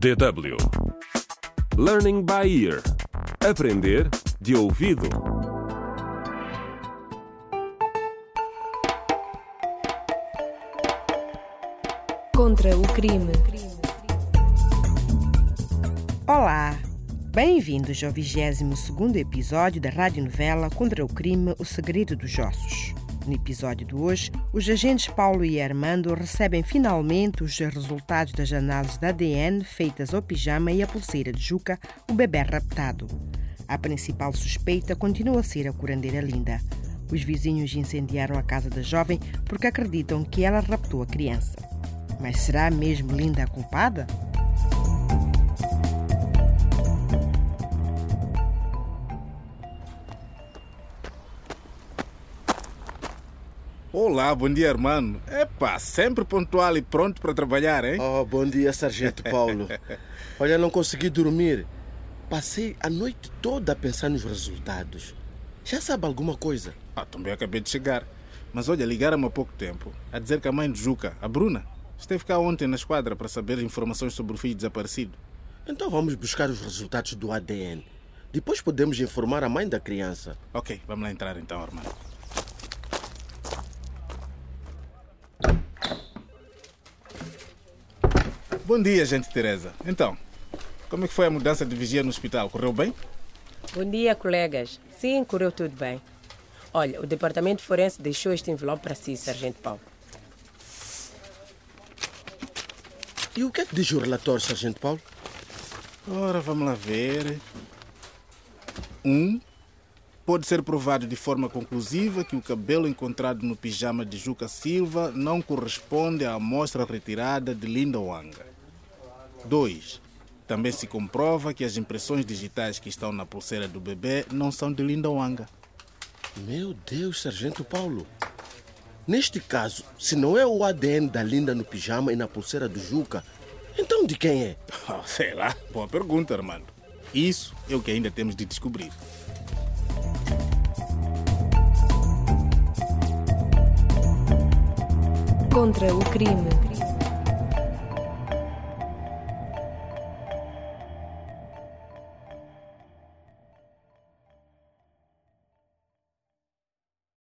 DW Learning by Ear Aprender de ouvido. Contra o crime. Olá! Bem-vindos ao 22 episódio da radionovela Contra o Crime O Segredo dos Ossos. No episódio de hoje, os agentes Paulo e Armando recebem finalmente os resultados das análises de ADN feitas ao pijama e à pulseira de Juca, o bebê raptado. A principal suspeita continua a ser a curandeira Linda. Os vizinhos incendiaram a casa da jovem porque acreditam que ela raptou a criança. Mas será mesmo Linda a culpada? Olá, bom dia, irmão. Epá, sempre pontual e pronto para trabalhar, hein? Oh, bom dia, Sargento Paulo. Olha, não consegui dormir. Passei a noite toda a pensar nos resultados. Já sabe alguma coisa? Ah, também acabei de chegar. Mas olha, ligaram-me há pouco tempo a dizer que a mãe de Juca, a Bruna, esteve cá ontem na esquadra para saber informações sobre o filho desaparecido. Então vamos buscar os resultados do ADN. Depois podemos informar a mãe da criança. Ok, vamos lá entrar então, irmão. Bom dia, gente Teresa. Então, como é que foi a mudança de vigia no hospital? Correu bem? Bom dia, colegas. Sim, correu tudo bem. Olha, o departamento forense deixou este envelope para si, Sargento Paulo. E o que é que diz o relatório, Sargento Paulo? Ora, vamos lá ver. Um, pode ser provado de forma conclusiva que o cabelo encontrado no pijama de Juca Silva não corresponde à amostra retirada de Linda Wanga. 2. Também se comprova que as impressões digitais que estão na pulseira do bebê não são de Linda Wanga. Meu Deus, Sargento Paulo. Neste caso, se não é o ADN da Linda no pijama e na pulseira do Juca, então de quem é? Oh, sei lá, boa pergunta, Armando. Isso é o que ainda temos de descobrir. Contra o crime.